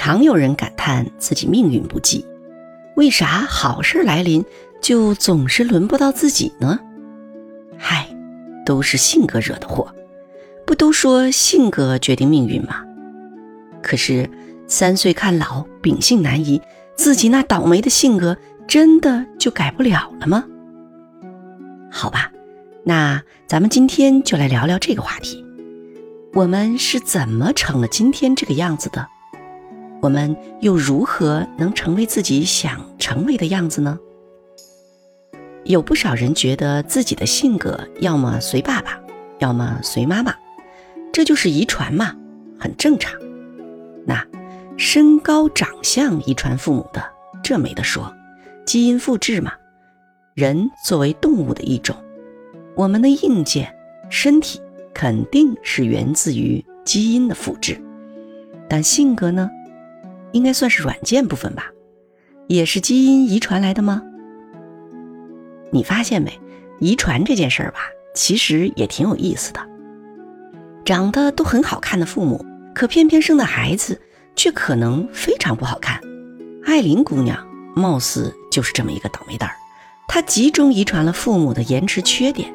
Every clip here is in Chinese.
常有人感叹自己命运不济，为啥好事来临就总是轮不到自己呢？嗨，都是性格惹的祸。不都说性格决定命运吗？可是三岁看老，秉性难移，自己那倒霉的性格真的就改不了了吗？好吧，那咱们今天就来聊聊这个话题：我们是怎么成了今天这个样子的？我们又如何能成为自己想成为的样子呢？有不少人觉得自己的性格要么随爸爸，要么随妈妈。这就是遗传嘛，很正常。那身高长相遗传父母的，这没得说，基因复制嘛。人作为动物的一种，我们的硬件身体肯定是源自于基因的复制。但性格呢，应该算是软件部分吧，也是基因遗传来的吗？你发现没？遗传这件事儿吧，其实也挺有意思的。长得都很好看的父母，可偏偏生的孩子却可能非常不好看。艾琳姑娘貌似就是这么一个倒霉蛋儿，她集中遗传了父母的颜值缺点。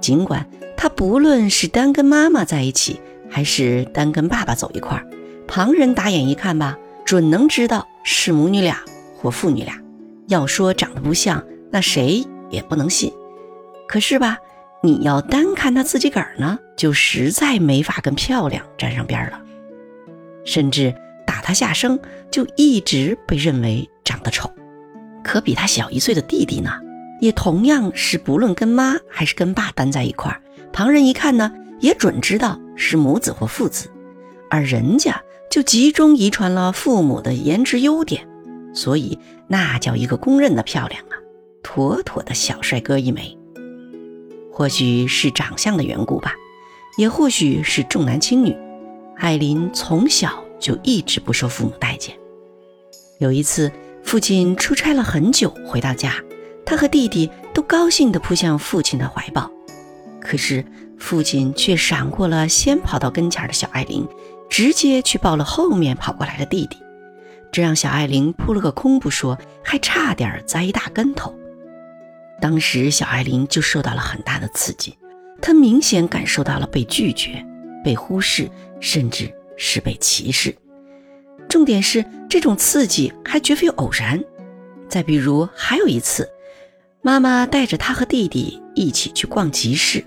尽管她不论是单跟妈妈在一起，还是单跟爸爸走一块儿，旁人打眼一看吧，准能知道是母女俩或父女俩。要说长得不像，那谁也不能信。可是吧。你要单看他自己个儿呢，就实在没法跟漂亮沾上边了。甚至打他下生，就一直被认为长得丑。可比他小一岁的弟弟呢，也同样是不论跟妈还是跟爸单在一块儿，旁人一看呢，也准知道是母子或父子。而人家就集中遗传了父母的颜值优点，所以那叫一个公认的漂亮啊，妥妥的小帅哥一枚。或许是长相的缘故吧，也或许是重男轻女，艾琳从小就一直不受父母待见。有一次，父亲出差了很久，回到家，他和弟弟都高兴地扑向父亲的怀抱，可是父亲却闪过了先跑到跟前的小艾琳，直接去抱了后面跑过来的弟弟，这让小艾琳扑了个空不说，还差点栽一大跟头。当时小艾琳就受到了很大的刺激，她明显感受到了被拒绝、被忽视，甚至是被歧视。重点是这种刺激还绝非偶然。再比如，还有一次，妈妈带着她和弟弟一起去逛集市，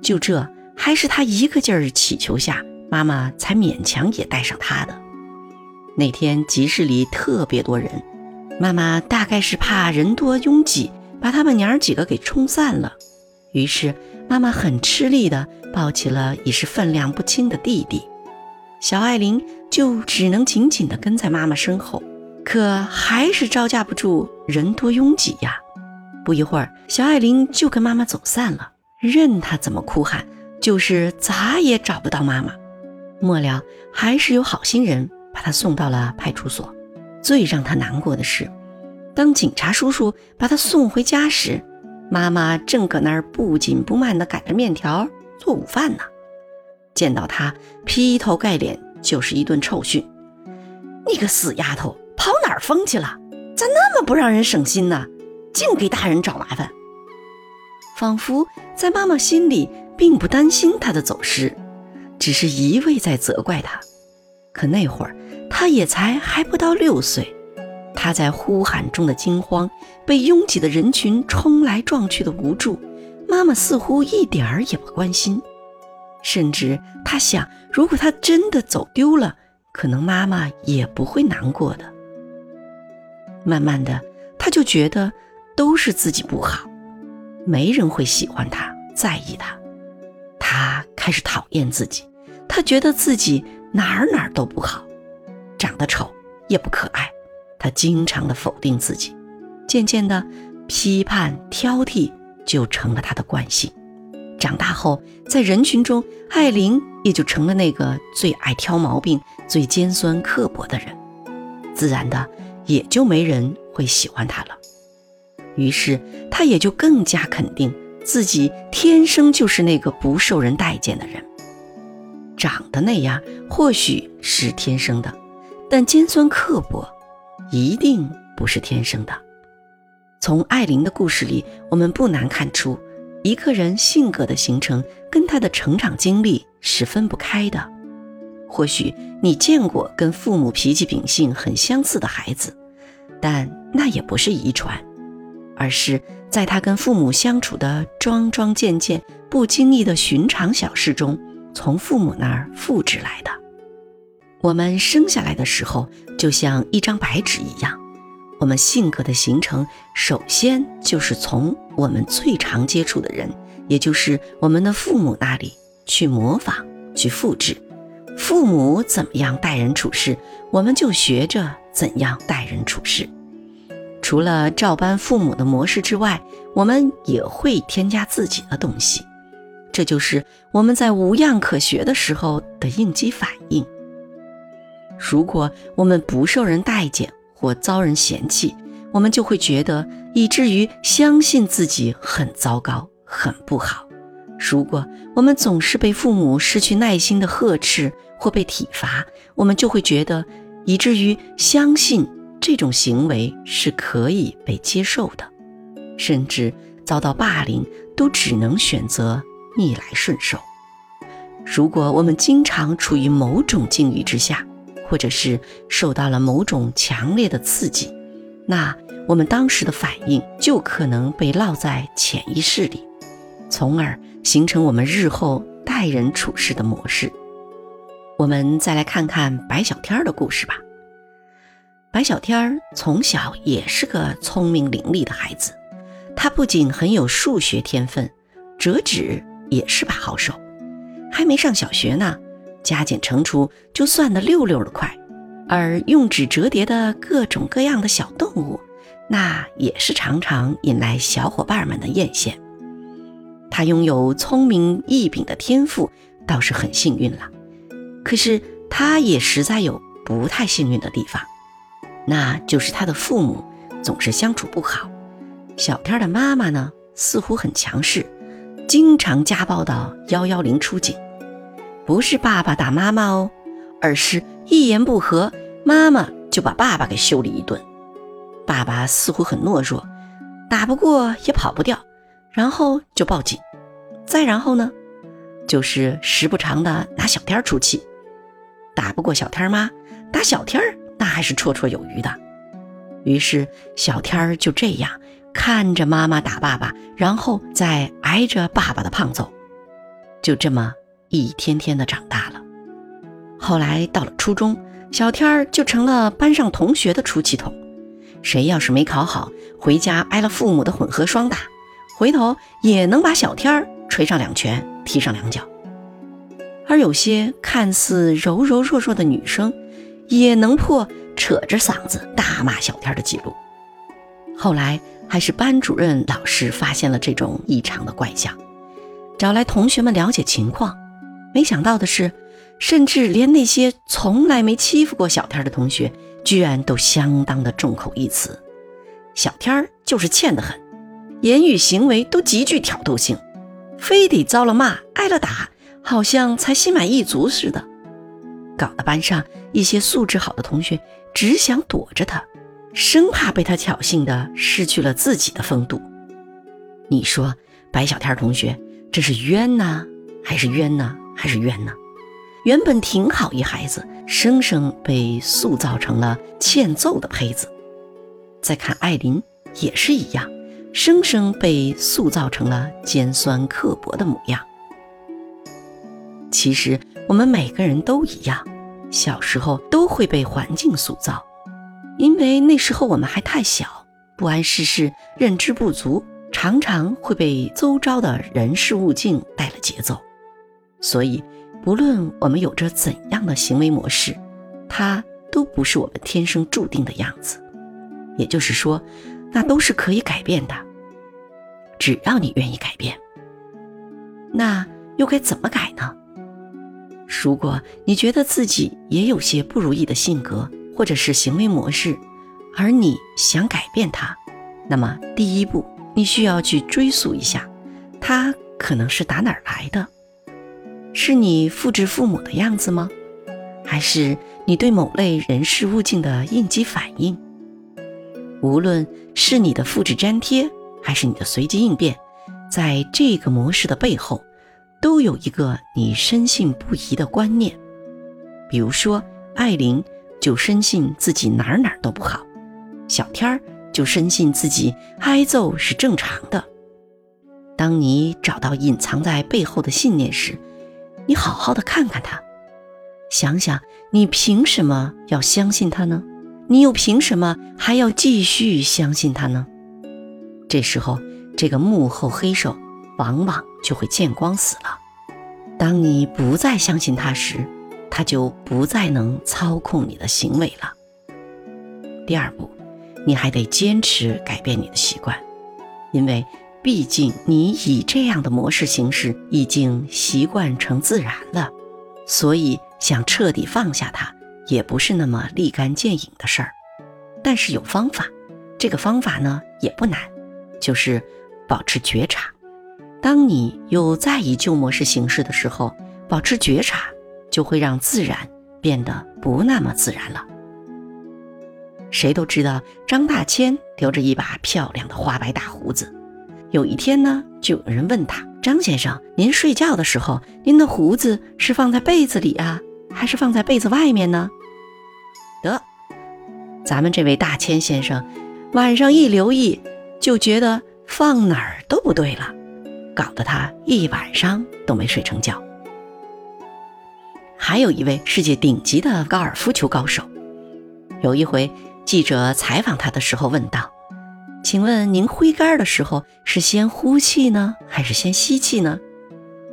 就这还是她一个劲儿乞求下，妈妈才勉强也带上他的。那天集市里特别多人，妈妈大概是怕人多拥挤。把他们娘儿几个给冲散了，于是妈妈很吃力地抱起了已是分量不轻的弟弟，小艾琳就只能紧紧地跟在妈妈身后，可还是招架不住人多拥挤呀。不一会儿，小艾琳就跟妈妈走散了，任她怎么哭喊，就是咋也找不到妈妈。末了，还是有好心人把他送到了派出所。最让他难过的是。当警察叔叔把他送回家时，妈妈正搁那儿不紧不慢地擀着面条做午饭呢。见到他，劈头盖脸就是一顿臭训：“你个死丫头，跑哪儿疯去了？咋那么不让人省心呢？净给大人找麻烦。”仿佛在妈妈心里并不担心他的走失，只是一味在责怪他。可那会儿他也才还不到六岁。他在呼喊中的惊慌，被拥挤的人群冲来撞去的无助，妈妈似乎一点儿也不关心，甚至他想，如果他真的走丢了，可能妈妈也不会难过的。慢慢的，他就觉得都是自己不好，没人会喜欢他，在意他，他开始讨厌自己，他觉得自己哪儿哪儿都不好，长得丑，也不可爱。他经常的否定自己，渐渐的，批判挑剔就成了他的惯性。长大后，在人群中，艾琳也就成了那个最爱挑毛病、最尖酸刻薄的人，自然的也就没人会喜欢他了。于是，他也就更加肯定自己天生就是那个不受人待见的人。长得那样或许是天生的。但尖酸刻薄一定不是天生的。从艾琳的故事里，我们不难看出，一个人性格的形成跟他的成长经历是分不开的。或许你见过跟父母脾气秉性很相似的孩子，但那也不是遗传，而是在他跟父母相处的桩桩件件、不经意的寻常小事中，从父母那儿复制来的。我们生下来的时候就像一张白纸一样，我们性格的形成首先就是从我们最常接触的人，也就是我们的父母那里去模仿、去复制。父母怎么样待人处事，我们就学着怎样待人处事。除了照搬父母的模式之外，我们也会添加自己的东西。这就是我们在无样可学的时候的应激反应。如果我们不受人待见或遭人嫌弃，我们就会觉得，以至于相信自己很糟糕、很不好。如果我们总是被父母失去耐心的呵斥或被体罚，我们就会觉得，以至于相信这种行为是可以被接受的，甚至遭到霸凌都只能选择逆来顺受。如果我们经常处于某种境遇之下，或者是受到了某种强烈的刺激，那我们当时的反应就可能被烙在潜意识里。从而形成我们日后待人处事的模式。我们再来看看白小天的故事吧。白小天儿从小也是个聪明伶俐的孩子，他不仅很有数学天分，折纸也是把好手。还没上小学呢，加减乘除就算得溜溜的快，而用纸折叠的各种各样的小动物，那也是常常引来小伙伴们的艳羡。他拥有聪明异禀的天赋，倒是很幸运了。可是他也实在有不太幸运的地方，那就是他的父母总是相处不好。小天的妈妈呢，似乎很强势，经常家暴到幺幺零出警。不是爸爸打妈妈哦，而是一言不合，妈妈就把爸爸给修理一顿。爸爸似乎很懦弱，打不过也跑不掉，然后就报警。再然后呢，就是时不常的拿小天出气，打不过小天妈，打小天儿那还是绰绰有余的。于是小天儿就这样看着妈妈打爸爸，然后再挨着爸爸的胖揍，就这么一天天的长大了。后来到了初中，小天儿就成了班上同学的出气筒，谁要是没考好，回家挨了父母的混合双打，回头也能把小天儿。捶上两拳，踢上两脚，而有些看似柔柔弱弱的女生，也能破扯着嗓子大骂小天的记录。后来还是班主任老师发现了这种异常的怪象，找来同学们了解情况。没想到的是，甚至连那些从来没欺负过小天的同学，居然都相当的众口一词：小天就是欠得很，言语行为都极具挑逗性。非得遭了骂、挨了打，好像才心满意足似的，搞得班上一些素质好的同学只想躲着他，生怕被他挑衅的失去了自己的风度。你说白小天同学这是冤呢，还是冤呢，还是冤呢？原本挺好一孩子，生生被塑造成了欠揍的胚子。再看艾琳，也是一样。生生被塑造成了尖酸刻薄的模样。其实我们每个人都一样，小时候都会被环境塑造，因为那时候我们还太小，不谙世事，认知不足，常常会被周遭的人事物境带了节奏。所以，不论我们有着怎样的行为模式，它都不是我们天生注定的样子。也就是说，那都是可以改变的。只要你愿意改变，那又该怎么改呢？如果你觉得自己也有些不如意的性格或者是行为模式，而你想改变它，那么第一步你需要去追溯一下，它可能是打哪儿来的？是你复制父母的样子吗？还是你对某类人事物境的应激反应。无论是你的复制粘贴，还是你的随机应变，在这个模式的背后，都有一个你深信不疑的观念。比如说，艾琳就深信自己哪哪都不好，小天儿就深信自己挨揍是正常的。当你找到隐藏在背后的信念时，你好好的看看他，想想你凭什么要相信他呢？你又凭什么还要继续相信他呢？这时候，这个幕后黑手往往就会见光死了。当你不再相信他时，他就不再能操控你的行为了。第二步，你还得坚持改变你的习惯，因为。毕竟你以这样的模式行事已经习惯成自然了，所以想彻底放下它也不是那么立竿见影的事儿。但是有方法，这个方法呢也不难，就是保持觉察。当你又在以旧模式行事的时候，保持觉察就会让自然变得不那么自然了。谁都知道张大千留着一把漂亮的花白大胡子。有一天呢，就有人问他：“张先生，您睡觉的时候，您的胡子是放在被子里啊，还是放在被子外面呢？”得，咱们这位大千先生晚上一留意，就觉得放哪儿都不对了，搞得他一晚上都没睡成觉。还有一位世界顶级的高尔夫球高手，有一回记者采访他的时候问道。请问您挥杆的时候是先呼气呢，还是先吸气呢？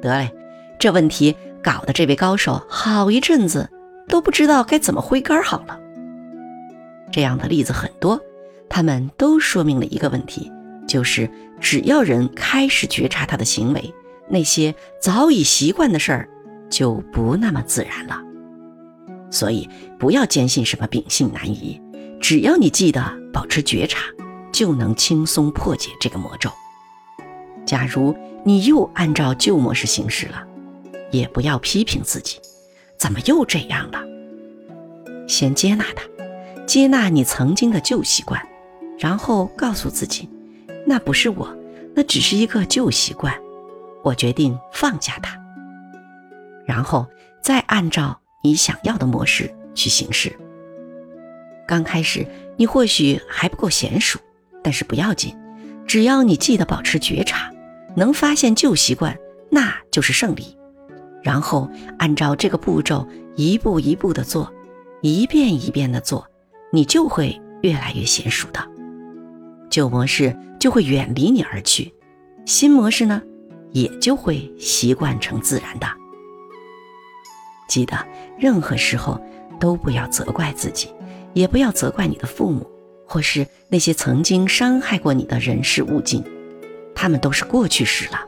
得嘞，这问题搞得这位高手好一阵子都不知道该怎么挥杆好了。这样的例子很多，他们都说明了一个问题，就是只要人开始觉察他的行为，那些早已习惯的事儿就不那么自然了。所以不要坚信什么秉性难移，只要你记得保持觉察。就能轻松破解这个魔咒。假如你又按照旧模式行事了，也不要批评自己，怎么又这样了？先接纳它，接纳你曾经的旧习惯，然后告诉自己，那不是我，那只是一个旧习惯，我决定放下它。然后再按照你想要的模式去行事。刚开始你或许还不够娴熟。但是不要紧，只要你记得保持觉察，能发现旧习惯，那就是胜利。然后按照这个步骤一步一步的做，一遍一遍的做，你就会越来越娴熟的。旧模式就会远离你而去，新模式呢，也就会习惯成自然的。记得任何时候都不要责怪自己，也不要责怪你的父母。或是那些曾经伤害过你的人事物境，他们都是过去式了。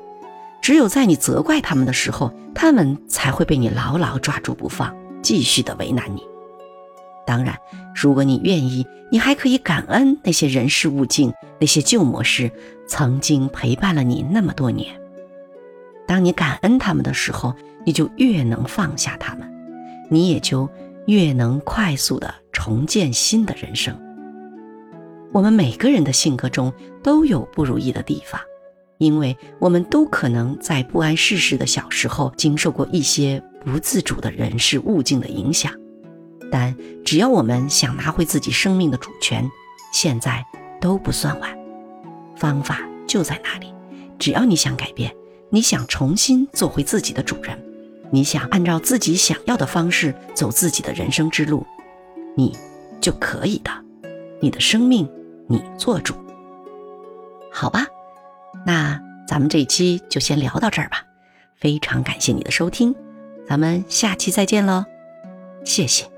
只有在你责怪他们的时候，他们才会被你牢牢抓住不放，继续的为难你。当然，如果你愿意，你还可以感恩那些人事物境、那些旧模式曾经陪伴了你那么多年。当你感恩他们的时候，你就越能放下他们，你也就越能快速的重建新的人生。我们每个人的性格中都有不如意的地方，因为我们都可能在不谙世事的小时候经受过一些不自主的人事物境的影响。但只要我们想拿回自己生命的主权，现在都不算晚。方法就在那里，只要你想改变，你想重新做回自己的主人，你想按照自己想要的方式走自己的人生之路，你就可以的。你的生命。你做主，好吧？那咱们这一期就先聊到这儿吧。非常感谢你的收听，咱们下期再见喽，谢谢。